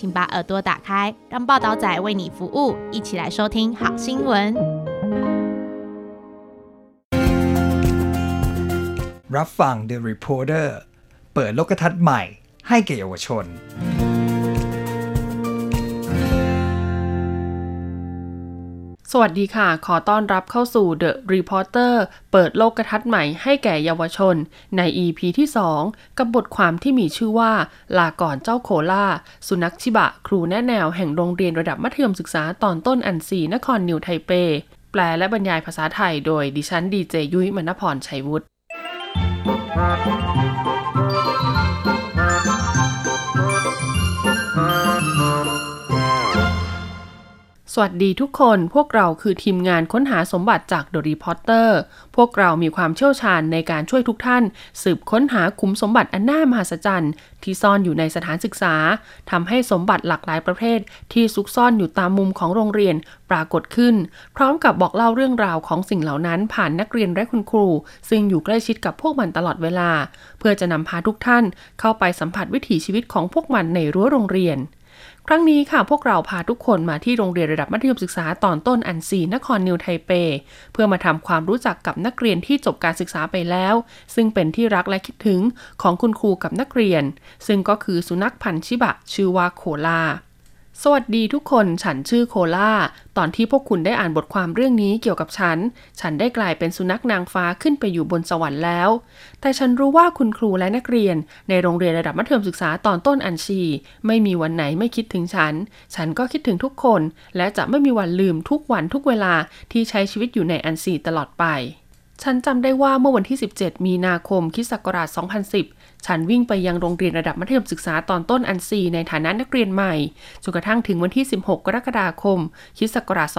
请把耳朵打开，让报道仔为你服务，一起来收听好新闻。 รับฟัง The Reporter เปิดโลกทัศน์ใหม่ ให้แก่เยาวชน สวัสดีค่ะ ขอต้อนรับเข้าสู่ The Reporter เปิดโลกกระทัศน์ใหม่ให้แก่เยาวชน ใน EP ที่ 2 กับบทความที่มีชื่อว่า ลาก่อนเจ้าโคล่า สุนัขชิบะ ครูแนะแนวแห่งโรงเรียนระดับมัธยมศึกษาตอนต้นอันซีนครนิวไทเป แปลและบรรยายภาษาไทยโดยดิฉันดีเจยุ้ยมณพรชัยวุฒิ สวัสดีทุกคน พวกเราคือทีมงานค้นหาสมบัติจาก The Reporter พวกเรามีความเชี่ยวชาญในการช่วยทุกท่าน สืบค้นหาขุมสมบัติอันน่ามหัศจรรย์ที่ซ่อนอยู่ในสถานศึกษาทำให้สมบัติหลากหลายประเภท ที่ซุกซ่อนอยู่ตามมุมของโรงเรียนปรากฏขึ้น พร้อมกับบอกเล่าเรื่องราวของสิ่งเหล่านั้นผ่านนักเรียนและคุณครู ซึ่งอยู่ใกล้ชิดกับพวกมันตลอดเวลา เพื่อจะนำพาทุกท่าน เข้าไปสัมผัสวิถีชีวิตของพวกมันในรั้วโรงเรียน ครั้งนี้ค่ะพวกเราพาทุกคนมาที่โรงเรียนระดับมัธยมศึกษาตอนต้นอันซีนครนิวไทเป เพื่อมาทำความรู้จักกับนักเรียนที่จบการศึกษาไปแล้ว ซึ่งเป็นที่รักและคิดถึงของคุณครูกับนักเรียน ซึ่งก็คือสุนัขพันธุ์ชิบะชื่อว่าโคลา สวัสดีทุกคน ฉันชื่อโคล่า ตอนที่พวกคุณได้อ่านบทความเรื่องนี้เกี่ยวกับฉัน ฉันได้กลายเป็นสุนัขนางฟ้าขึ้นไปอยู่บนสวรรค์แล้ว แต่ฉันรู้ว่าคุณครูและนักเรียน ในโรงเรียนระดับมัธยมศึกษาตอนต้นอันชี ไม่มีวันไหนไม่คิดถึงฉัน ฉันก็คิดถึงทุกคน และจะไม่มีวันลืมทุกวันทุกเวลาที่ใช้ชีวิตอยู่ในอันซีตลอดไป ฉันจำได้ว่าเมื่อวันที่ 17 มีนาคมคริสต์ศักราช 2010 ฉันวิ่งไปยังโรงเรียนระดับมัธยมศึกษาตอนต้นอันซีในฐานะนักเรียนใหม่ จนกระทั่งถึงวันที่ 16 กรกฎาคมคิศักราช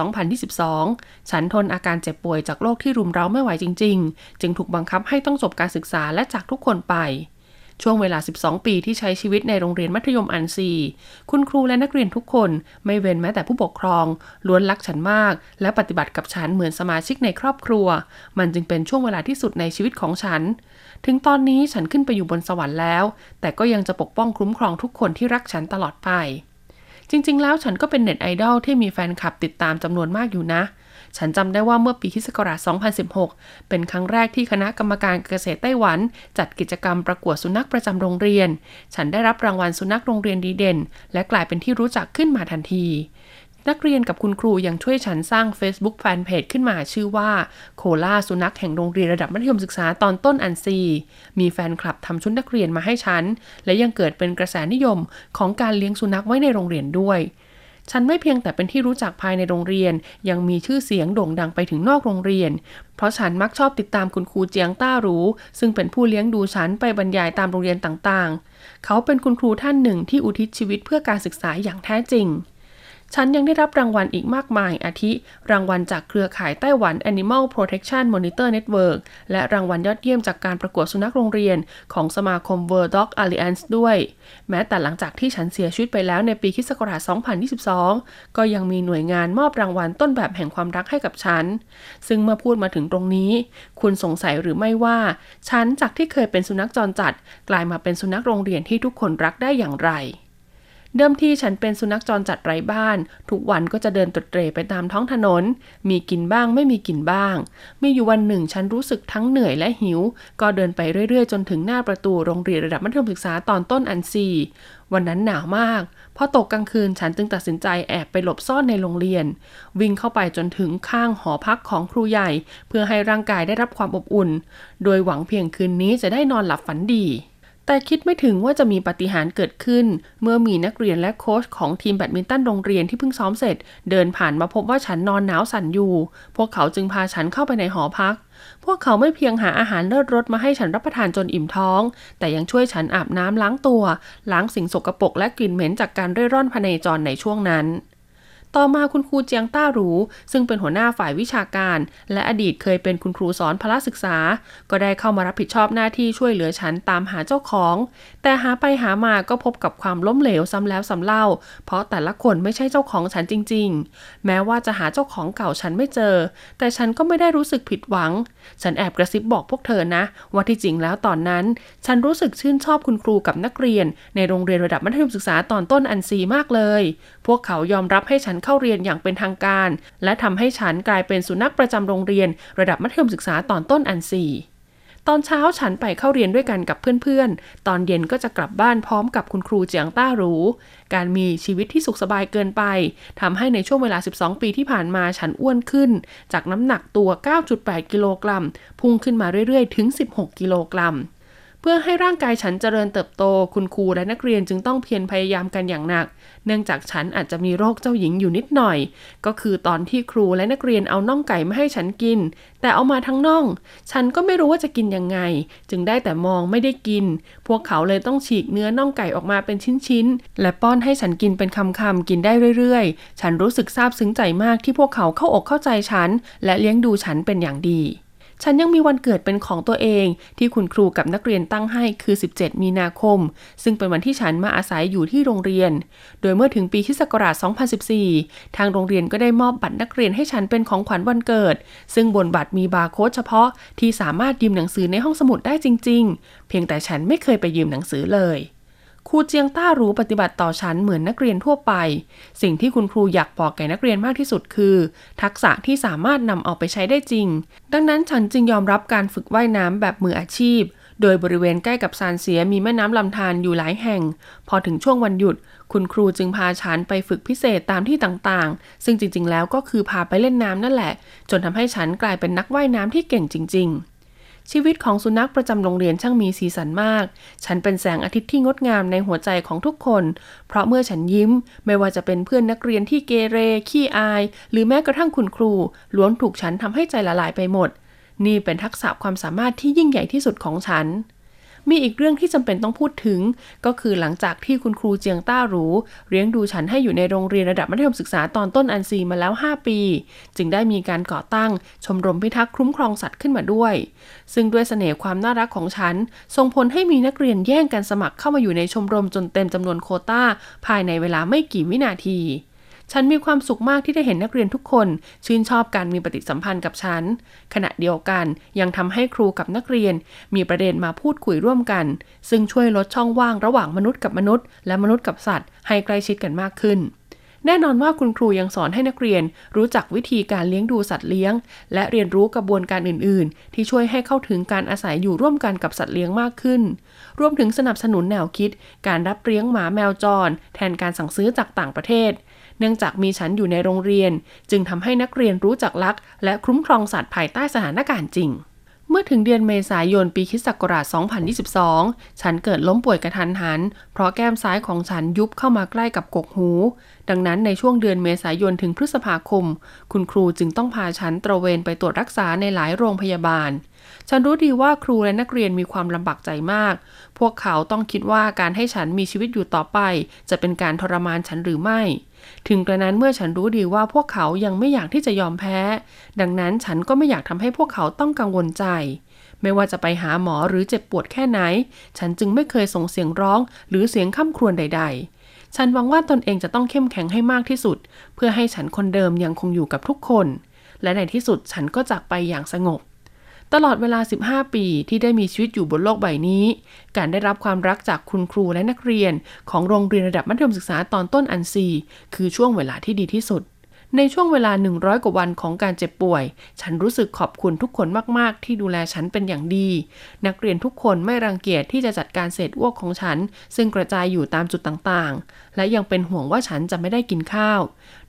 2022 ฉันทนอาการเจ็บป่วยจากโรคที่รุมเร้าไม่ไหวจริง ๆ จึงถูกบังคับให้ต้องจบการศึกษาและจากทุกคนไป ช่วงเวลา 12 ปีที่ใช้ชีวิตในโรงเรียนมัธยมอันซี คุณครูและนักเรียนทุกคนไม่เว้นแม้แต่ผู้ปกครอง ล้วนรักฉันมาก และปฏิบัติกับฉันเหมือนสมาชิกในครอบครัว มันจึงเป็นช่วงเวลาที่สุดในชีวิตของฉัน ถึงตอนนี้ฉันขึ้นไปอยู่บนสวรรค์แล้ว แต่ก็ยังจะปกป้องคุ้มครองทุกคนที่รักฉันตลอดไป จริงๆ แล้วฉันก็เป็นเน็ตไอดอลที่มีแฟนคลับติดตามจำนวนมากอยู่นะ ฉันจำได้ว่าเมื่อปีคศ2016 เป็นครั้งแรกที่คณะกรรมการเกษตรไต้หวัน จัดกิจกรรมประกวดสุนัขประจำโรงเรียน ฉันได้รับรางวัลสุนัขโรงเรียนดีเด่น และกลายเป็นที่รู้จักขึ้นมาทันทีนักเรียนกับคุณครูยังช่วยฉันสร้าง Facebook Fanpage ขึ้นมาชื่อว่าโคล่าสุนัขแห่งโรงเรียนระดับมัธยมศึกษาตอนต้นอันซี มีแฟนคลับทำชุดนักเรียนมาให้ฉัน และยังเกิดเป็นกระแสนิยมของการเลี้ยงสุนัขไว้ในโรงเรียนด้วย ฉันไม่เพียงแต่เป็นที่รู้จักภายในโรงเรียน ยังมีชื่อเสียงโด่งดังไปถึงนอกโรงเรียน เพราะฉันมักชอบติดตามคุณครูเจียงต้ารู้ ซึ่งเป็นผู้เลี้ยงดูฉันไปบรรยายตามโรงเรียนต่างๆ เขาเป็นคุณครูท่านหนึ่งที่อุทิศชีวิตเพื่อการศึกษาอย่างแท้จริง ฉันยังได้รับรางวัลอีกมากมาย อาทิ รางวัลจากเครือข่ายไต้หวัน Animal Protection Monitor Network และรางวัลยอดเยี่ยมจากการประกวดสุนัขโรงเรียน ของสมาคม World Dog Alliance ด้วย แม้แต่หลังจากที่ฉันเสียชีวิตไปแล้วในปีคศ2022 ก็ยังมีหน่วยงานมอบรางวัลต้นแบบแห่งความรักให้กับฉัน ซึ่งเมื่อพูดมาถึงตรงนี้ คุณสงสัยหรือไม่ว่า ฉันจากที่เคยเป็นสุนัขจรจัด กลายมาเป็นสุนัขโรงเรียนที่ทุกคนรักได้อย่างไร เดิมทีฉันเป็นสุนัขจรจัดไร้บ้าน ทุกวันก็จะเดินตรดเตรไปตามท้องถนน มีกินบ้างไม่มีกินบ้าง มีอยู่วันหนึ่งฉันรู้สึกทั้งเหนื่อยและหิว ก็เดินไปเรื่อยๆ จนถึงหน้าประตูโรงเรียนระดับมัธยมศึกษาตอนต้นอันซีวันนั้นหนาวมาก พอตกกลางคืนฉันจึงตัดสินใจแอบไปหลบซ่อนในโรงเรียน วิ่งเข้าไปจนถึงข้างหอพักของครูใหญ่ เพื่อให้ร่างกายได้รับความอบอุ่น โดยหวังเพียงคืนนี้จะได้นอนหลับฝันดี แต่คิดไม่ถึงว่าจะมีปฏิหารเกิดขึ้น เมื่อมีนักเรียนและโค้ชของทีมแบดมินตันโรงเรียนที่เพิ่งซ้อมเสร็จ เดินผ่านมาพบว่าฉันนอนหนาวสั่นอยู่ พวกเขาจึงพาฉันเข้าไปในหอพัก พวกเขาไม่เพียงหาอาหารเลิศรสมาให้ฉันรับประทานจนอิ่มท้อง แต่ยังช่วยฉันอาบน้ำล้างตัว ล้างสิ่งสกปรกและกลิ่นเหม็นจากการเร่ร่อนพเนจรในช่วงนั้น ต่อมาคุณครูเจียงต้าหรู ซึ่งเป็นหัวหน้าฝ่ายวิชาการ และอดีตเคยเป็นคุณครูสอนพละศึกษา ก็ได้เข้ามารับผิดชอบหน้าที่ช่วยเหลือฉันตามหาเจ้าของ แต่หาไปหามาก็พบกับความล้มเหลวซ้ำแล้วซ้ำเล่า เพราะแต่ละคนไม่ใช่เจ้าของฉันจริง ๆ แม้ว่าจะหาเจ้าของเก่าฉันไม่เจอ แต่ฉันก็ไม่ได้รู้สึกผิดหวัง ฉันแอบกระซิบบอกพวกเธอนะ ว่าที่จริงแล้วตอนนั้น ฉันรู้สึกชื่นชอบคุณครูกับนักเรียน ในโรงเรียนระดับมัธยมศึกษาตอนต้นอันซีมากเลย พวกเขายอมรับให้ฉันเข้าเรียนอย่างเป็นทางการ และทำให้ฉันกลายเป็นสุนัขประจำโรงเรียน ระดับมัธยมศึกษาตอนต้นอันซีตอนเช้าฉันไปเข้าเรียนด้วยกันกับเพื่อนๆ ตอนเย็นก็จะกลับบ้านพร้อมกับคุณครูเจียงต้ารูการมีชีวิตที่สุขสบายเกินไปทำให้ในช่วงเวลา 12 ปีที่ผ่านมาฉันอ้วนขึ้น จากน้ำหนักตัว 9.8 กิโลกรัม พุ่งขึ้นมาเรื่อยๆ ถึง 16 กิโลกรัม เพื่อให้ร่างกายฉันเจริญเติบโต คุณครูและนักเรียนจึงต้องเพียรพยายามกันอย่างหนัก เนื่องจากฉันอาจจะมีโรคเจ้าหญิงอยู่นิดหน่อย ก็คือตอนที่ครูและนักเรียนเอาน่องไก่มาให้ฉันกิน แต่เอามาทั้งน่อง ฉันก็ไม่รู้ว่าจะกินยังไง จึงได้แต่มองไม่ได้กิน พวกเขาเลยต้องฉีกเนื้อน่องไก่ออกมาเป็นชิ้นๆ และป้อนให้ฉันกินเป็นคำๆ กินได้เรื่อยๆ ฉันรู้สึกซาบซึ้งใจมากที่พวกเขาเข้าอกเข้าใจฉัน และเลี้ยงดูฉันเป็นอย่างดี ฉันยังมีวันเกิดเป็นของตัวเองที่คุณครูกับนักเรียนตั้งให้คือ 17 มีนาคม ซึ่งเป็นวันที่ฉันมาอาศัยอยู่ที่โรงเรียน โดยเมื่อถึงปีคศักราช 2014 ทางโรงเรียนก็ได้มอบบัตรนักเรียนให้ฉันเป็นของขวัญวันเกิด ซึ่งบนบัตรมีบาร์โค้ดเฉพาะที่สามารถยืมหนังสือในห้องสมุดได้จริง ๆ เพียงแต่ฉันไม่เคยไปยืมหนังสือเลย ครูเจียงต้ารู้ปฏิบัติต่อฉันเหมือนนักเรียนทั่วไป สิ่งที่คุณครูอยากบอกแก่นักเรียนมากที่สุดคือ ทักษะที่สามารถนำเอาไปใช้ได้จริง ดังนั้นฉันจึงยอมรับการฝึกว่ายน้ำแบบมืออาชีพ โดยบริเวณใกล้กับซานเสียมีแม่น้ำลำธารอยู่หลายแห่ง พอถึงช่วงวันหยุด คุณครูจึงพาฉันไปฝึกพิเศษตามที่ต่างๆ ซึ่งจริงๆ แล้วก็คือพาไปเล่นน้ำนั่นแหละ จนทำให้ฉันกลายเป็นนักว่ายน้ำที่เก่งจริง ๆ ชีวิตของสุนัขประจำโรงเรียนช่างมีสีสันมาก ฉันเป็นแสงอาทิตย์ที่งดงามในหัวใจของทุกคน เพราะเมื่อฉันยิ้ม ไม่ว่าจะเป็นเพื่อนนักเรียนที่เกเร ขี้อาย หรือแม้กระทั่งคุณครู ล้วนถูกฉันทำให้ใจละลายไปหมด นี่เป็นทักษะความสามารถที่ยิ่งใหญ่ที่สุดของฉัน มีอีกเรื่องที่จำเป็นต้องพูดถึง ก็คือหลังจากที่คุณครูเจียงต้าหรูเลี้ยงดูฉันให้อยู่ในโรงเรียนระดับมัธยมศึกษาตอนต้นอันซีมาแล้ว 5 ปี จึงได้มีการก่อตั้งชมรมพิทักษ์คุ้มครองสัตว์ขึ้นมาด้วย ซึ่งด้วยเสน่ห์ความน่ารักของฉันส่งผลให้มีนักเรียนแย่งกันสมัครเข้ามาอยู่ในชมรมจนเต็มจำนวนโคต้า ภายในเวลาไม่กี่วินาที ฉันมีความสุขมากที่ได้เห็นนักเรียนทุกคน ชื่นชอบการมีปฏิสัมพันธ์กับฉัน ขณะเดียวกันยังทำให้ครูกับนักเรียน มีประเด็นมาพูดคุยร่วมกัน ซึ่งช่วยลดช่องว่างระหว่างมนุษย์กับมนุษย์ และมนุษย์กับสัตว์ ให้ใกล้ชิดกันมากขึ้น แน่นอนว่าคุณครูยังสอนให้นักเรียน รู้จักวิธีการเลี้ยงดูสัตว์เลี้ยง และเรียนรู้กระบวนการอื่น ๆ ที่ช่วยให้เข้าถึงการอาศัยอยู่ร่วมกันกับสัตว์เลี้ยงมากขึ้น รวมถึงสนับสนุนแนวคิด การรับเลี้ยงหมาแมวจร แทนการสั่งซื้อจากต่างประเทศ เนื่องจากมีฉันอยู่ในโรงเรียน จึงทำให้นักเรียนรู้จักลักและคุ้มครองสัตว์ภายใต้สถานการณ์จริง มื่อถึงเดือนเมษายนปีคริสตศักราช 2022 ฉันเกิดล้มป่วยกระทันหัน เพราะแก้มซ้ายของฉันยุบเข้ามาใกล้กับกกหู ดังนั้นในช่วงเดือนเมษายนถึงพฤษภาคม คุณครูจึงต้องพาฉันตระเวนไปตรวจรักษาในหลายโรงพยาบาล ฉันรู้ดีว่าครูและนักเรียนมีความลำบากใจมาก พวกเขาต้องคิดว่าการให้ฉันมีชีวิตอยู่ต่อไป จะเป็นการทรมานฉันหรือไม่ ถึงกระนั้นเมื่อฉันรู้ดีว่าพวกเขายังไม่อยากที่จะยอมแพ้ ดังนั้นฉันก็ไม่อยากทำให้พวกเขาต้องกังวลใจ ไม่ว่าจะไปหาหมอหรือเจ็บปวดแค่ไหน ฉันจึงไม่เคยส่งเสียงร้อง หรือเสียงข้ามครวญใด ๆ ฉันหวังว่าตนเองจะต้องเข้มแข็งให้มากที่สุด เพื่อให้ฉันคนเดิมยังคงอยู่กับทุกคน และในที่สุดฉันก็จากไปอย่างสงบ ตลอดเวลา 15 ปีที่ได้มีชีวิตอยู่บนโลกใบนี้ การได้รับความรักจากคุณครูและนักเรียน ของโรงเรียนระดับมัธยมศึกษาตอนต้นอันซี คือช่วงเวลาที่ดีที่สุด ในช่วงเวลา 100 กว่าวันของการเจ็บป่วย ฉันรู้สึกขอบคุณทุกคนมาก ๆ ที่ดูแลฉันเป็นอย่างดี นักเรียนทุกคนไม่รังเกียจที่จะจัดการเศษอ้วกของฉัน ซึ่งกระจายอยู่ตามจุดต่าง ๆ และยังเป็นห่วงว่าฉันจะไม่ได้กินข้าว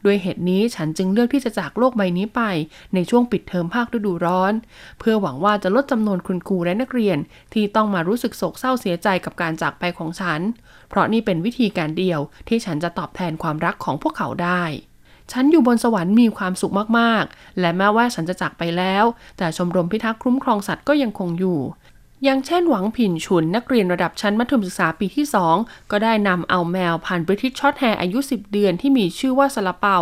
ด้วยเหตุนี้ฉันจึงเลือกที่จะจากโลกใบนี้ไป ในช่วงปิดเทอมภาคฤดูร้อน เพื่อหวังว่าจะลดจำนวนคุณครูและนักเรียน ที่ต้องมารู้สึกโศกเศร้าเสียใจกับการจากไปของฉัน เพราะนี่เป็นวิธีการเดียวที่ฉันจะตอบแทนความรักของพวกเขาได้ ฉันอยู่บนสวรรค์มีความสุขมากๆ และแม้ว่าฉันจะจากไปแล้ว แต่ชมรมพิทักษ์คุ้มครองสัตว์ก็ยังคงอยู่ อย่างเช่นหวังผินฉุนนักเรียนระดับชั้นมัธยมศึกษาปีที่ 2 ก็ได้นำเอาแมวพันธุ์ British Shorthair อายุ 10 เดือนที่มีชื่อว่าซาลาเปา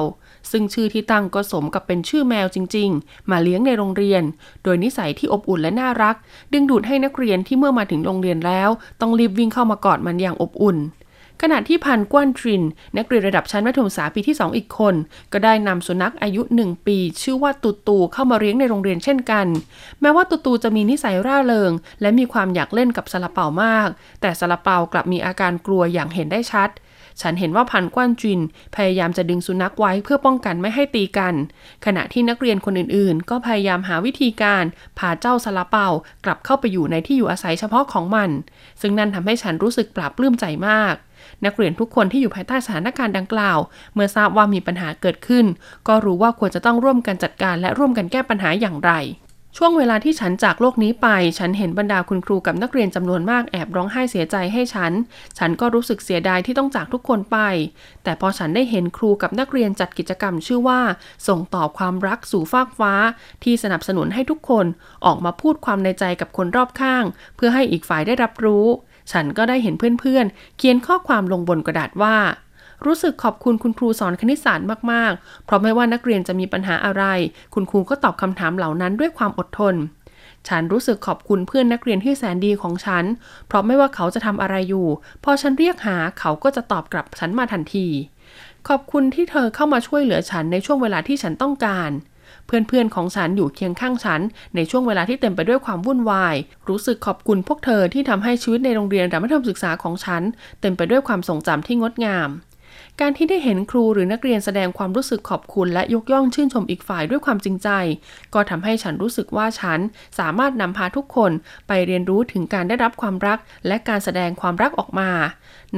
ซึ่งชื่อที่ตั้งก็สมกับเป็นชื่อแมวจริง ๆ มาเลี้ยงในโรงเรียน โดยนิสัยที่อบอุ่นและน่ารัก ดึงดูดให้นักเรียนที่เมื่อมาถึงโรงเรียนแล้ว ต้องรีบวิ่งเข้ามากอดมันอย่างอบอุ่น ขณะที่พันกวนทริน นักเรียนระดับชั้นมัธยมศึกษาปีที่ 2 อีกคน ก็ได้นำสุนัขอายุ 1 ปี ชื่อว่าตูตูเข้ามาเลี้ยงในโรงเรียนเช่นกัน แม้ว่าตูตูจะมีนิสัยร่าเริง และมีความอยากเล่นกับซาลาเปามาก แต่ซาลาเปากลับมีอาการกลัวอย่างเห็นได้ชัดฉันเห็นว่าพันกวนจิน พยายามจะดึงสุนัขไว้เพื่อป้องกันไม่ให้ตีกัน ขณะที่นักเรียนคนอื่นๆ ก็พยายามหาวิธีการพาเจ้าซาลาเปากลับเข้าไปอยู่ในที่อยู่อาศัยเฉพาะของมัน ซึ่งนั่นทำให้ฉันรู้สึกปลาบปลื้มใจมาก นักเรียนทุกคนที่อยู่ภายใต้สถานการณ์ดังกล่าว เมื่อทราบว่ามีปัญหาเกิดขึ้น ก็รู้ว่าควรจะต้องร่วมกันจัดการและร่วมกันแก้ปัญหาอย่างไรช่วงเวลาที่ฉันจากโลกนี้ไป ฉันเห็นบรรดาคุณครูกับนักเรียนจำนวนมากแอบร้องไห้เสียใจให้ฉัน ฉันก็รู้สึกเสียดายที่ต้องจากทุกคนไป แต่พอฉันได้เห็นครูกับนักเรียนจัดกิจกรรมชื่อว่า ส่งต่อความรักสู่ฟากฟ้า ที่สนับสนุนให้ทุกคนออกมาพูดความในใจกับคนรอบข้าง เพื่อให้อีกฝ่ายได้รับรู้ ฉันก็ได้เห็นเพื่อนๆ เขียนข้อความลงบนกระดาษว่า รู้สึกขอบคุณคุณครูสอนคณิตศาสตร์มากๆ เพราะไม่ว่านักเรียนจะมีปัญหาอะไร คุณครูก็ตอบคำถามเหล่านั้นด้วยความอดทน ฉันรู้สึกขอบคุณเพื่อนนักเรียนที่แสนดีของฉัน เพราะไม่ว่าเขาจะทำอะไรอยู่ พอฉันเรียกหาเขาก็จะตอบกลับฉันมาทันที ขอบคุณที่เธอเข้ามาช่วยเหลือฉันในช่วงเวลาที่ฉันต้องการเเพื่อนๆของฉันอยู่เคียงข้างฉัน ในช่วงเวลาที่เต็มไปด้วยความวุ่นวาย รู้สึกขอบคุณพวกเธอที่ทำให้ชีวิตในโรงเรียนระดับมัธยมศึกษาของฉัน เต็มไปด้วยความทรงจำที่งดงาม การที่ได้เห็นครูหรือนักเรียนแสดงความรู้สึกขอบคุณ และยกย่องชื่นชมอีกฝ่ายด้วยความจริงใจ ก็ทำให้ฉันรู้สึกว่าฉันสามารถนำพาทุกคนไปเรียนรู้ถึงการได้รับความรัก และการแสดงความรักออกมา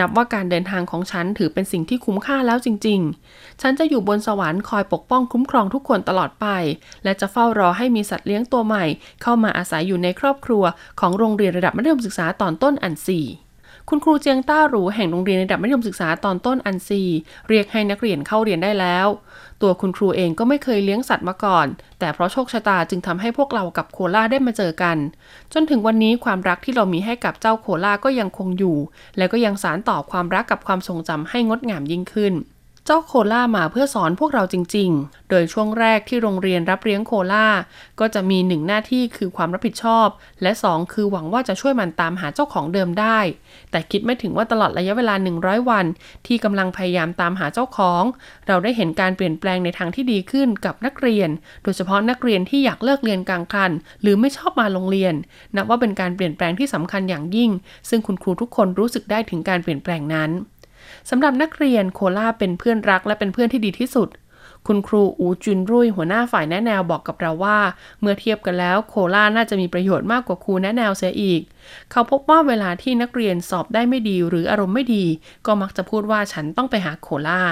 นับว่าการเดินทางของฉันถือเป็นสิ่งที่คุ้มค่าแล้วจริง ๆ ฉันจะอยู่บนสวรรค์คอยปกป้องคุ้มครองทุกคนตลอดไป และจะเฝ้ารอให้มีสัตว์เลี้ยงตัวใหม่ เข้ามาอาศัยอยู่ในครอบครัว ของโรงเรียนระดับมัธยมศึกษาตอนต้นอันซี คุณครูเจียงต้าหรูแห่งโรงเรียนระดับมัธยมศึกษาตอนต้นอันซี เรียกให้นักเรียนเข้าเรียนได้แล้ว ตัวคุณครูเองก็ไม่เคยเลี้ยงสัตว์มาก่อน แต่เพราะโชคชะตาจึงทำให้พวกเรากับโคล่าได้มาเจอกัน จนถึงวันนี้ความรักที่เรามีให้กับเจ้าโคล่าก็ยังคงอยู่ และก็ยังสานต่อความรักกับความทรงจำให้งดงามยิ่งขึ้น เจ้าโคล่ามาเพื่อสอนพวกเราจริง ๆ โดยช่วงแรกที่โรงเรียนรับเลี้ยงโคล่าก็จะมีหนึ่งหน้าที่คือความรับผิดชอบ และสองคือหวังว่าจะช่วยมันตามหาเจ้าของเดิมได้ แต่คิดไม่ถึงว่าตลอดระยะเวลา 100 วัน ที่กำลังพยายามตามหาเจ้าของ เราได้เห็นการเปลี่ยนแปลงในทางที่ดีขึ้นกับนักเรียน โดยเฉพาะนักเรียนที่อยากเลิกเรียนกลางคัน หรือไม่ชอบมาโรงเรียน นับว่าเป็นการเปลี่ยนแปลงที่สำคัญอย่างยิ่ง ซึ่งคุณครูทุกคนรู้สึกได้ถึงการเปลี่ยนแปลงนั้น สำหรับนักเรียนโคล่าเป็นเพื่อนรักและเป็นเพื่อนที่ดีที่สุด คุณครูอูจุนรุ่ยหัวหน้าฝ่ายแนะแนวบอกกับเราว่า เมื่อเทียบกันแล้วโคล่าน่าจะมีประโยชน์มากกว่าครูแนะแนวเสียอีก เขาพบว่าเวลาที่นักเรียนสอบได้ไม่ดีหรืออารมณ์ไม่ดี ก็มักจะพูดว่าฉันต้องไปหาโคล่า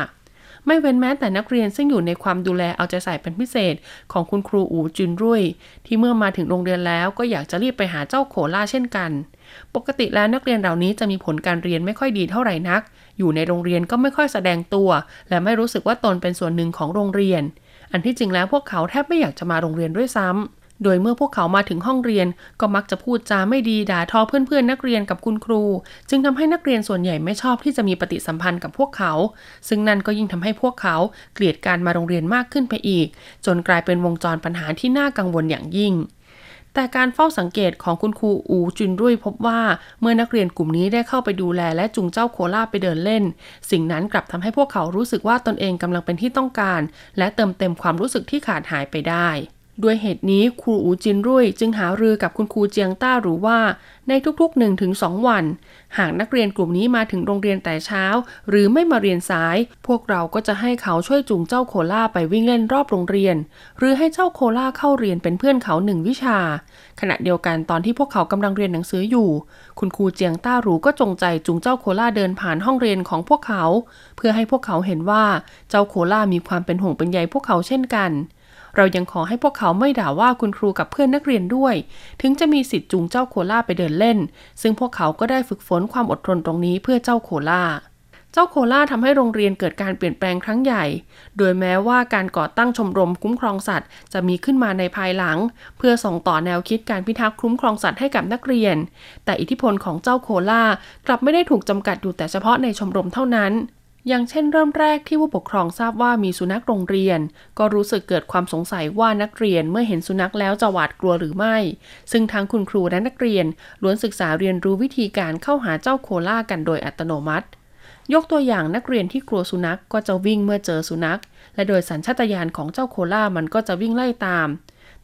ไม่เว้นแม้แต่นักเรียนซึ่งอยู่ในความดูแลเอาใจใส่เป็นพิเศษ ของคุณครูอูจุนรุ่ยที่เมื่อมาถึงโรงเรียนแล้วก็อยากจะรีบไปหาเจ้าโคล่าเช่นกัน ปกติแล้วนักเรียนเหล่านี้จะมีผลการเรียนไม่ค่อยดีเท่าไหร่นัก อยู่ในโรงเรียนก็ไม่ค่อยแสดงตัว และไม่รู้สึกว่าตนเป็นส่วนหนึ่งของโรงเรียน อันที่จริงแล้วพวกเขาแทบไม่อยากจะมาโรงเรียนด้วยซ้ำโดยเมื่อพวกเขามาถึงห้องเรียน ก็มักจะพูดจาไม่ดีด่าทอเพื่อนๆนักเรียนกับคุณครู จึงทำให้นักเรียนส่วนใหญ่ไม่ชอบที่จะมีปฏิสัมพันธ์กับพวกเขา ซึ่งนั่นก็ยิ่งทำให้พวกเขาเกลียดการมาโรงเรียนมากขึ้นไปอีก จนกลายเป็นวงจรปัญหาที่น่ากังวลอย่างยิ่ง แต่การเฝ้าสังเกตของคุณครูอูจุนรุ่ยพบว่า เมื่อนักเรียนกลุ่มนี้ได้เข้าไปดูแลและจูงเจ้าโคล่าไปเดินเล่น สิ่งนั้นกลับทำให้พวกเขารู้สึกว่าตนเองกำลังเป็นที่ต้องการ และเติมเต็มความรู้สึกที่ขาดหายไปได้ ด้วยเหตุนี้ครูอูจินรุ่ยจึงหารือกับคุณครูเจียงต้าหรือว่าในทุกๆ1-2วัน หากนักเรียนกลุ่มนี้มาถึงโรงเรียนแต่เช้า หรือไม่มาเรียนสาย พวกเราก็จะให้เขาช่วยจูงเจ้าโคล่าไปวิ่งเล่นรอบโรงเรียน หรือให้เจ้าโคล่าเข้าเรียนเป็นเพื่อนเขาหนึ่งวิชา ขณะเดียวกันตอนที่พวกเขากำลังเรียนหนังสืออยู่ คุณครูเจียงต้าหรูก็จงใจจูงเจ้าโคล่าเดินผ่านห้องเรียนของพวกเขา เพื่อให้พวกเขาเห็นว่าเจ้าโคล่ามีความเป็นห่วงเป็นใยพวกเขาเช่นกัน เรายังขอให้พวกเขาไม่ด่าว่าคุณครูกับเพื่อนนักเรียนด้วย ถึงจะมีสิทธิ์จูงเจ้าโคล่าไปเดินเล่น ซึ่งพวกเขาก็ได้ฝึกฝนความอดทนตรงนี้เพื่อเจ้าโคล่าเจ้าโคล่าทำให้โรงเรียนเกิดการเปลี่ยนแปลงครั้งใหญ่ โดยแม้ว่าการก่อตั้งชมรมคุ้มครองสัตว์ จะมีขึ้นมาในภายหลัง เพื่อส่งต่อแนวคิดการพิทักษ์คุ้มครองสัตว์ให้กับนักเรียน แต่อิทธิพลของเจ้าโคล่ากลับไม่ได้ถูกจำกัดอยู่แต่เฉพาะในชมรมเท่านั้น อย่างเช่นเริ่มแรกที่ผู้ปกครองทราบว่ามีสุนัขโรงเรียน ก็รู้สึกเกิดความสงสัยว่านักเรียนเมื่อเห็นสุนัขแล้วจะหวาดกลัวหรือไม่ ซึ่งทั้งคุณครูและนักเรียนล้วนศึกษาเรียนรู้วิธีการเข้าหาเจ้าโคล่ากันโดยอัตโนมัติ ยกตัวอย่างนักเรียนที่กลัวสุนัขก็จะวิ่งเมื่อเจอสุนัข และโดยสัญชาตญาณของเจ้าโคล่ามันก็จะวิ่งไล่ตาม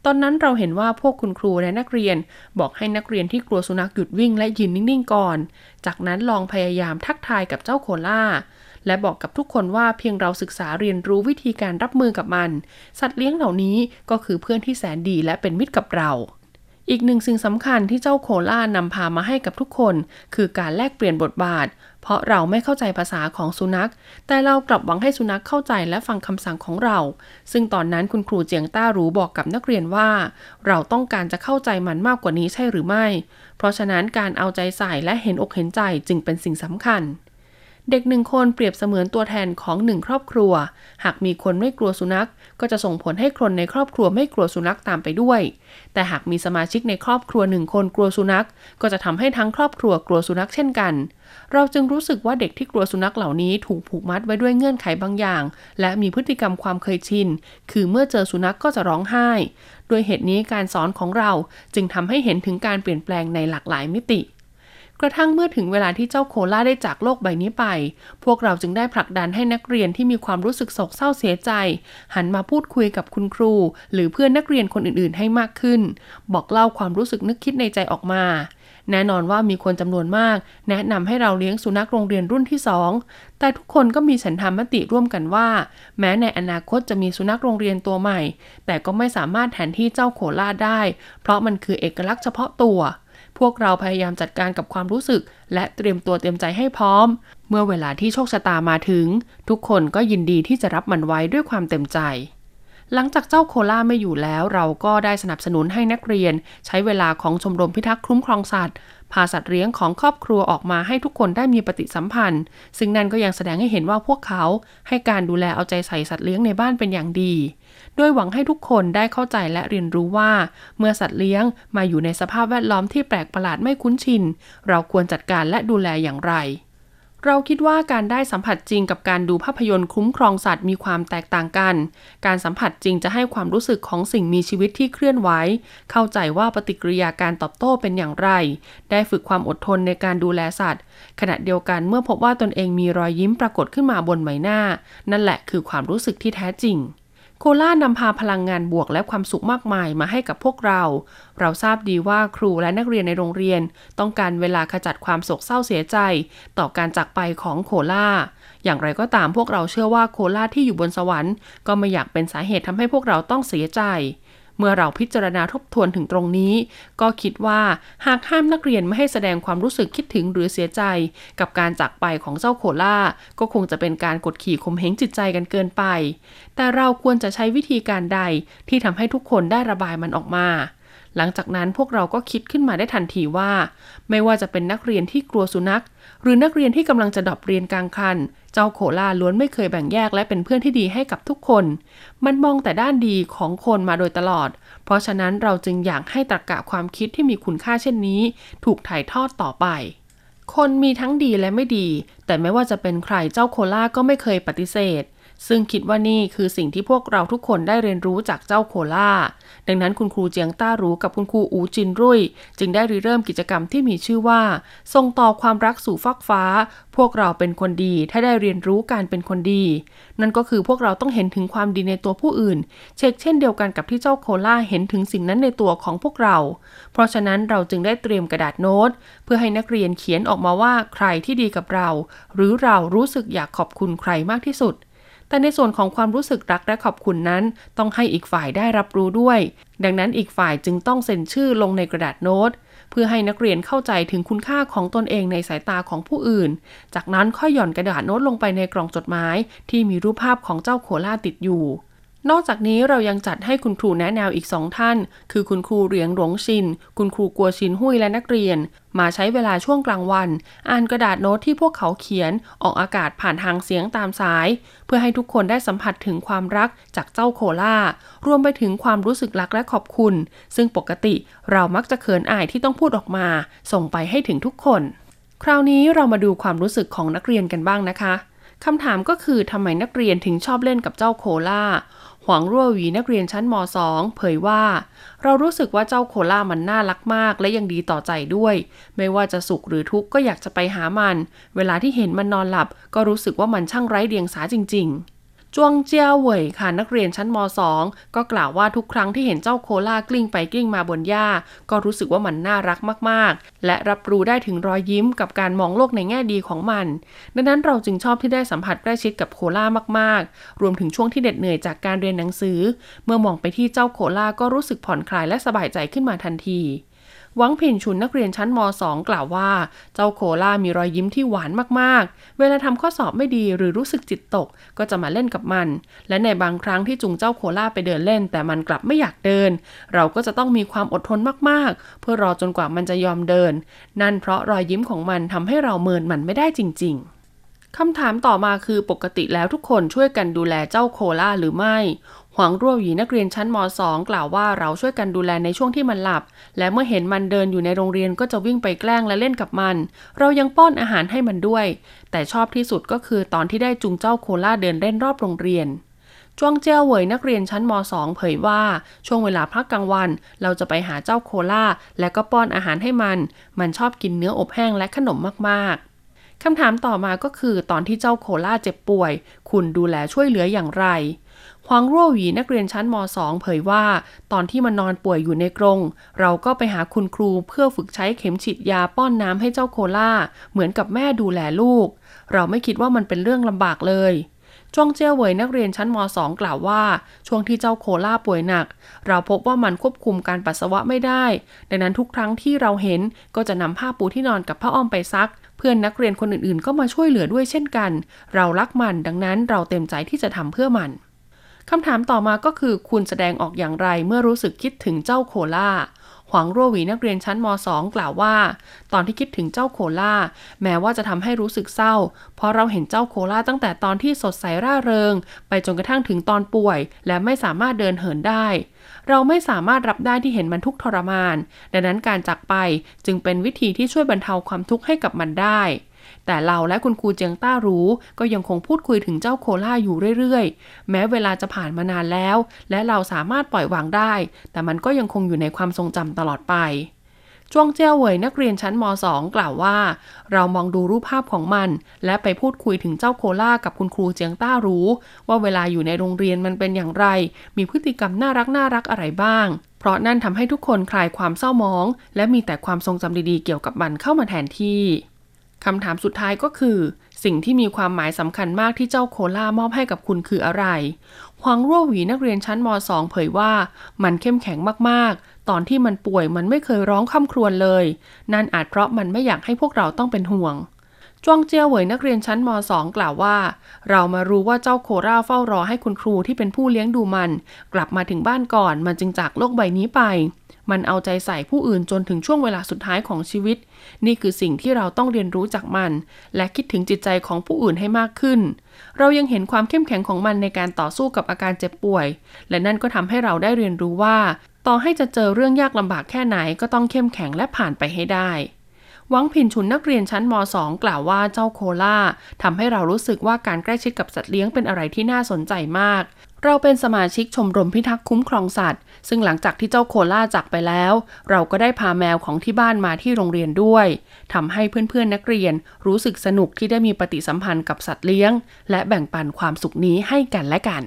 ตอนนั้นเราเห็นว่าพวกคุณครูและนักเรียน บอกให้นักเรียนที่กลัวสุนัขหยุดวิ่งและยืนนิ่งๆก่อน จากนั้นลองพยายามทักทายกับเจ้าโคล่า และบอกกับทุกคนว่าเพียงเราศึกษาเรียนรู้วิธีการรับมือกับมัน สัตว์เลี้ยงเหล่านี้ก็คือเพื่อนที่แสนดีและเป็นมิตรกับเราอีกหนึ่งสิ่งสำคัญที่เจ้าโคล่านำพามาให้กับทุกคน คือการแลกเปลี่ยนบทบาท เพราะเราไม่เข้าใจภาษาของสุนัข แต่เรากลับหวังให้สุนัขเข้าใจและฟังคำสั่งของเรา ซึ่งตอนนั้นคุณครูเจียงต้ารู้บอกกับนักเรียนว่า เราต้องการจะเข้าใจมันมากกว่านี้ใช่หรือไม่ เพราะฉะนั้นการเอาใจใส่และเห็นอกเห็นใจจึงเป็นสิ่งสำคัญ เด็กหนึ่งคนเปรียบเสมือนตัวแทนของหนึ่งครอบครัว หากมีคนไม่กลัวสุนัข ก็จะส่งผลให้คนในครอบครัวไม่กลัวสุนัขตามไปด้วย แต่หากมีสมาชิกในครอบครัวหนึ่งคนกลัวสุนัข ก็จะทำให้ทั้งครอบครัวกลัวสุนัขเช่นกัน เราจึงรู้สึกว่าเด็กที่กลัวสุนัขเหล่านี้ถูกผูกมัดไว้ด้วยเงื่อนไขบางอย่าง และมีพฤติกรรมความเคยชิน คือเมื่อเจอสุนัขก็จะร้องไห้ ด้วยเหตุนี้การสอนของเราจึงทำให้เห็นถึงการเปลี่ยนแปลงในหลากหลายมิติ กระทั่งเมื่อถึงเวลาที่เจ้าโคล่าได้จากโลกใบนี้ไป พวกเราจึงได้ผลักดันให้นักเรียนที่มีความรู้สึกโศกเศร้าเสียใจ หันมาพูดคุยกับคุณครู หรือเพื่อนนักเรียนคนอื่นๆ ให้มากขึ้น บอกเล่าความรู้สึกนึกคิดในใจออกมา แน่นอนว่ามีคนจำนวนมาก แนะนำให้เราเลี้ยงสุนัขโรงเรียนรุ่นที่สองแต่ทุกคนก็มีฉันทามติร่วมกันว่า แม้ในอนาคตจะมีสุนัขโรงเรียนตัวใหม่ แต่ก็ไม่สามารถแทนที่เจ้าโคล่าได้ เพราะมันคือเอกลักษณ์เฉพาะตัว พวกเราพยายามจัดการกับความรู้สึก และเตรียมตัวเตรียมใจให้พร้อม เมื่อเวลาที่โชคชะตามาถึง ทุกคนก็ยินดีที่จะรับมันไว้ด้วยความเต็มใจ หลังจากเจ้าโคล่าไม่อยู่แล้ว เราก็ได้สนับสนุนให้นักเรียน ใช้เวลาของชมรมพิทักษ์คุ้มครองสัตว์ พาสัตว์เลี้ยงของครอบครัวออกมาให้ทุกคนได้มีปฏิสัมพันธ์ ซึ่งนั่นก็ยังแสดงให้เห็นว่าพวกเขาให้การดูแลเอาใจใส่สัตว์เลี้ยงในบ้านเป็นอย่างดี โดยหวังให้ทุกคนได้เข้าใจและเรียนรู้ว่า เมื่อสัตว์เลี้ยงมาอยู่ในสภาพแวดล้อมที่แปลกประหลาดไม่คุ้นชิน เราควรจัดการและดูแลอย่างไร เราคิดว่าการได้สัมผัสจริงกับการดูภาพยนตร์คุ้มครองสัตว์มีความแตกต่างกัน การสัมผัสจริงจะให้ความรู้สึกของสิ่งมีชีวิตที่เคลื่อนไหว เข้าใจว่าปฏิกิริยาการตอบโต้เป็นอย่างไร ได้ฝึกความอดทนในการดูแลสัตว์ ขณะเดียวกันเมื่อพบว่าตนเองมีรอยยิ้มปรากฏขึ้นมาบนใบหน้า นั่นแหละคือความรู้สึกที่แท้จริง โคล่านำพาพลังงานบวกและความสุขมากมายมาให้กับพวกเรา เราทราบดีว่าครูและนักเรียนในโรงเรียน ต้องการเวลาขจัดความโศกเศร้าเสียใจ ต่อการจากไปของโคล่าอย่างไรก็ตามพวกเราเชื่อว่าโคล่าที่อยู่บนสวรรค์ ก็ไม่อยากเป็นสาเหตุทำให้พวกเราต้องเสียใจ เมื่อเราพิจารณาทบทวนถึงตรงนี้ ก็คิดว่าหากห้ามนักเรียนไม่ให้แสดงความรู้สึกคิดถึงหรือเสียใจ กับการจากไปของเจ้าโคล่าก็คงจะเป็นการกดขี่ข่มเหงจิตใจกันเกินไป แต่เราควรจะใช้วิธีการใดที่ทำให้ทุกคนได้ระบายมันออกมา หลังจากนั้นพวกเราก็คิดขึ้นมาได้ทันทีว่า ไม่ว่าจะเป็นนักเรียนที่กลัวสุนัข หรือนักเรียนที่กำลังจะดรอปเรียนกลางคัน เจ้าโคล่าล้วนไม่เคยแบ่งแยกและเป็นเพื่อนที่ดีให้กับทุกคน มันมองแต่ด้านดีของคนมาโดยตลอด เพราะฉะนั้นเราจึงอยากให้ตรรกะความคิดที่มีคุณค่าเช่นนี้ ถูกถ่ายทอดต่อไปคนมีทั้งดีและไม่ดี แต่ไม่ว่าจะเป็นใครเจ้าโคล่าก็ไม่เคยปฏิเสธ ซึ่งคิดว่านี่คือสิ่งที่พวกเราทุกคนได้เรียนรู้จากเจ้าโคล่า ดังนั้นคุณครูเจียงต้ารู้กับคุณครูอูจินรุ่ย จึงได้ริเริ่มกิจกรรมที่มีชื่อว่า ส่งต่อความรักสู่ฟากฟ้า พวกเราเป็นคนดีถ้าได้เรียนรู้การเป็นคนดี นั่นก็คือพวกเราต้องเห็นถึงความดีในตัวผู้อื่น เช็คเช่นเดียวกันกับที่เจ้าโคล่าเห็นถึงสิ่งนั้นในตัวของพวกเรา เพราะฉะนั้นเราจึงได้เตรียมกระดาษโน้ต เพื่อให้นักเรียนเขียนออกมาว่าใครที่ดีกับเรา หรือเรารู้สึกอยากขอบคุณใครมากที่สุด แต่ในส่วนของความรู้สึกรักและขอบคุณนั้น ต้องให้อีกฝ่ายได้รับรู้ด้วย ดังนั้นอีกฝ่ายจึงต้องเซ็นชื่อลงในกระดาษโน้ต เพื่อให้นักเรียนเข้าใจถึงคุณค่าของตนเองในสายตาของผู้อื่น จากนั้นค่อยหย่อนกระดาษโน้ตลงไปในกล่องจดหมาย ที่มีรูปภาพของเจ้าโคล่าติดอยู่ นอกจากนี้เรายังจัดให้คุณครูแนะแนวอีกสองท่าน คือคุณครูเหรียงหลงชิน คุณครูกัวชินหุยและนักเรียน มาใช้เวลาช่วงกลางวัน อ่านกระดาษโน้ตที่พวกเขาเขียนออกอากาศผ่านทางเสียงตามสาย เพื่อให้ทุกคนได้สัมผัสถึงความรักจากเจ้าโคล่ารวมไปถึงความรู้สึกรักและขอบคุณ ซึ่งปกติเรามักจะเขินอายที่ต้องพูดออกมา ส่งไปให้ถึงทุกคน คราวนี้เรามาดูความรู้สึกของนักเรียนกันบ้างนะคะคำถามก็คือทำไมนักเรียนถึงชอบเล่นกับเจ้าโคล่า หวังรั่วหวีนักเรียนชั้นม .2 เผยว่า เรารู้สึกว่าเจ้าโคล่ามันน่ารักมาก และยังดีต่อใจด้วย ไม่ว่าจะสุขหรือทุกข์ก็อยากจะไปหามัน เวลาที่เห็นมันนอนหลับ ก็รู้สึกว่ามันช่างไร้เดียงสาจริง ๆ จวงเจียเหวยค่ะนักเรียนชั้นม .2 ก็กล่าวว่าทุกครั้งที่เห็นเจ้าโคล่ากลิ้งไปกลิ้งมาบนหญ้า ก็รู้สึกว่ามันน่ารักมากๆ และรับรู้ได้ถึงรอยยิ้มกับการมองโลกในแง่ดีของมัน ดังนั้นเราจึงชอบที่ได้สัมผัสใกล้ชิดกับโคล่ามากๆ รวมถึงช่วงที่เด็ดเหนื่อยจากการเรียนหนังสือ เมื่อมองไปที่เจ้าโคล่าก็รู้สึกผ่อนคลายและสบายใจขึ้นมาทันที หวังผินชุนนักเรียนชั้นม .2 กล่าวว่า เจ้าโคล่ามีรอยยิ้มที่หวานมากๆ เวลาทำข้อสอบไม่ดีหรือรู้สึกจิตตกก็จะมาเล่นกับมัน และในบางครั้งที่จุงเจ้าโคล่าไปเดินเล่น แต่มันกลับไม่อยากเดิน เราก็จะต้องมีความอดทนมากๆ เพื่อรอจนกว่ามันจะยอมเดิน นั่นเพราะรอยยิ้มของมันทำให้เราเมินมันไม่ได้จริง ๆคำถามต่อมาคือปกติแล้วทุกคนช่วยกันดูแลเจ้าโคล่าหรือไม่ หวังรั่วหยีนักเรียนชั้นม .2 กล่าวว่าเราช่วยกันดูแลในช่วงที่มันหลับ และเมื่อเห็นมันเดินอยู่ในโรงเรียนก็จะวิ่งไปแกล้งและเล่นกับมัน เรายังป้อนอาหารให้มันด้วย แต่ชอบที่สุดก็คือตอนที่ได้จูงเจ้าโคล่าเดินเล่นรอบโรงเรียนจวงเจียวเหวยนักเรียนชั้นม .2 เผยว่าช่วงเวลาพักกลางวัน เราจะไปหาเจ้าโคล่าและก็ป้อนอาหารให้มัน มันชอบกินเนื้ออบแห้งและขนมมากๆคำถามต่อมาก็คือตอนที่เจ้าโคล่าเจ็บป่วย คุณดูแลช่วยเหลืออย่างไร ฮวางรั่วหวีนักเรียนชั้นม .2 เผยว่า ตอนที่มันนอนป่วยอยู่ในกรง เราก็ไปหาคุณครูเพื่อฝึกใช้เข็มฉีดยาป้อนน้ำให้เจ้าโคล่า เหมือนกับแม่ดูแลลูก เราไม่คิดว่ามันเป็นเรื่องลำบากเลยจวงเจียวเหวยนักเรียนชั้นม .2 กล่าวว่า ช่วงที่เจ้าโคล่าป่วยหนัก เราพบว่ามันควบคุมการปัสสาวะไม่ได้ ดังนั้นทุกครั้งที่เราเห็นก็จะนำผ้าปูที่นอนกับผ้าอ้อมไปซัก เพื่อนนักเรียนคนอื่นๆ ก็มาช่วยเหลือด้วยเช่นกัน เรารักมันดังนั้นเราเต็มใจที่จะทำเพื่อมัน คำถามต่อมาก็คือคุณแสดงออกอย่างไรเมื่อรู้สึกคิดถึงเจ้าโคล่าหวังรั่วหวีนักเรียนชั้นม .2 กล่าวว่า ตอนที่คิดถึงเจ้าโคล่าแม้ว่าจะทำให้รู้สึกเศร้า เพราะเราเห็นเจ้าโคล่าตั้งแต่ตอนที่สดใสร่าเริง ไปจนกระทั่งถึงตอนป่วย และไม่สามารถเดินเหินได้ เราไม่สามารถรับได้ที่เห็นมันทุกทรมาน ดังนั้นการจากไปจึงเป็นวิธีที่ช่วยบรรเทาความทุกข์ให้กับมันได้ แต่เราและคุณครูเจียงต้ารู้ ก็ยังคงพูดคุยถึงเจ้าโคล่าอยู่เรื่อยๆ แม้เวลาจะผ่านมานานแล้ว และเราสามารถปล่อยวางได้ แต่มันก็ยังคงอยู่ในความทรงจำตลอดไปจวงเจียวเหวยนักเรียนชั้นม .2 กล่าวว่า เรามองดูรูปภาพของมัน และไปพูดคุยถึงเจ้าโคล่ากับคุณครูเจียงต้ารู้ ว่าเวลาอยู่ในโรงเรียนมันเป็นอย่างไร มีพฤติกรรมน่ารักน่ารักอะไรบ้าง เพราะนั่นทำให้ทุกคนคลายความเศร้ามอง และมีแต่ความทรงจำดีๆเกี่ยวกับมันเข้ามาแทนที่ คำถามสุดท้ายก็คือ สิ่งที่มีความหมายสำคัญมากที่เจ้าโคล่ามอบให้กับคุณคืออะไรหวังรั่วหวีนักเรียนชั้นม .2 เผยว่า มันเข้มแข็งมากๆ ตอนที่มันป่วยมันไม่เคยร้องค่ำครวญเลย นั่นอาจเพราะมันไม่อยากให้พวกเราต้องเป็นห่วง จวงเจียวเหวยนักเรียนชั้นม .2 กล่าวว่า เรามารู้ว่าเจ้าโคราเฝ้ารอให้คุณครูที่เป็นผู้เลี้ยงดูมัน กลับมาถึงบ้านก่อน มันจึงจากโลกใบนี้ไป มันเอาใจใส่ผู้อื่นจนถึงช่วงเวลาสุดท้ายของชีวิต นี่คือสิ่งที่เราต้องเรียนรู้จากมัน และคิดถึงจิตใจของผู้อื่นให้มากขึ้น เรายังเห็นความเข้มแข็งของมันในการต่อสู้กับอาการเจ็บป่วย และนั่นก็ทำให้เราได้เรียนรู้ว่า ต่อให้จะเจอเรื่องยากลำบากแค่ไหนก็ต้องเข้มแข็งและผ่านไปให้ได้ วังผินชุนนักเรียนชั้นม .2 กล่าวว่าเจ้าโคล่าทำให้เรารู้สึกว่าการใกล้ชิดกับสัตว์เลี้ยงเป็นอะไรที่น่าสนใจมาก เราเป็นสมาชิกชมรมพิทักษ์คุ้มครองสัตว์ ซึ่งหลังจากที่เจ้าโคล่าจากไปแล้ว เราก็ได้พาแมวของที่บ้านมาที่โรงเรียนด้วยทำให้เพื่อนๆนักเรียนรู้สึกสนุกที่ได้มีปฏิสัมพันธ์กับสัตว์เลี้ยง และแบ่งปันความสุขนี้ให้กันและกัน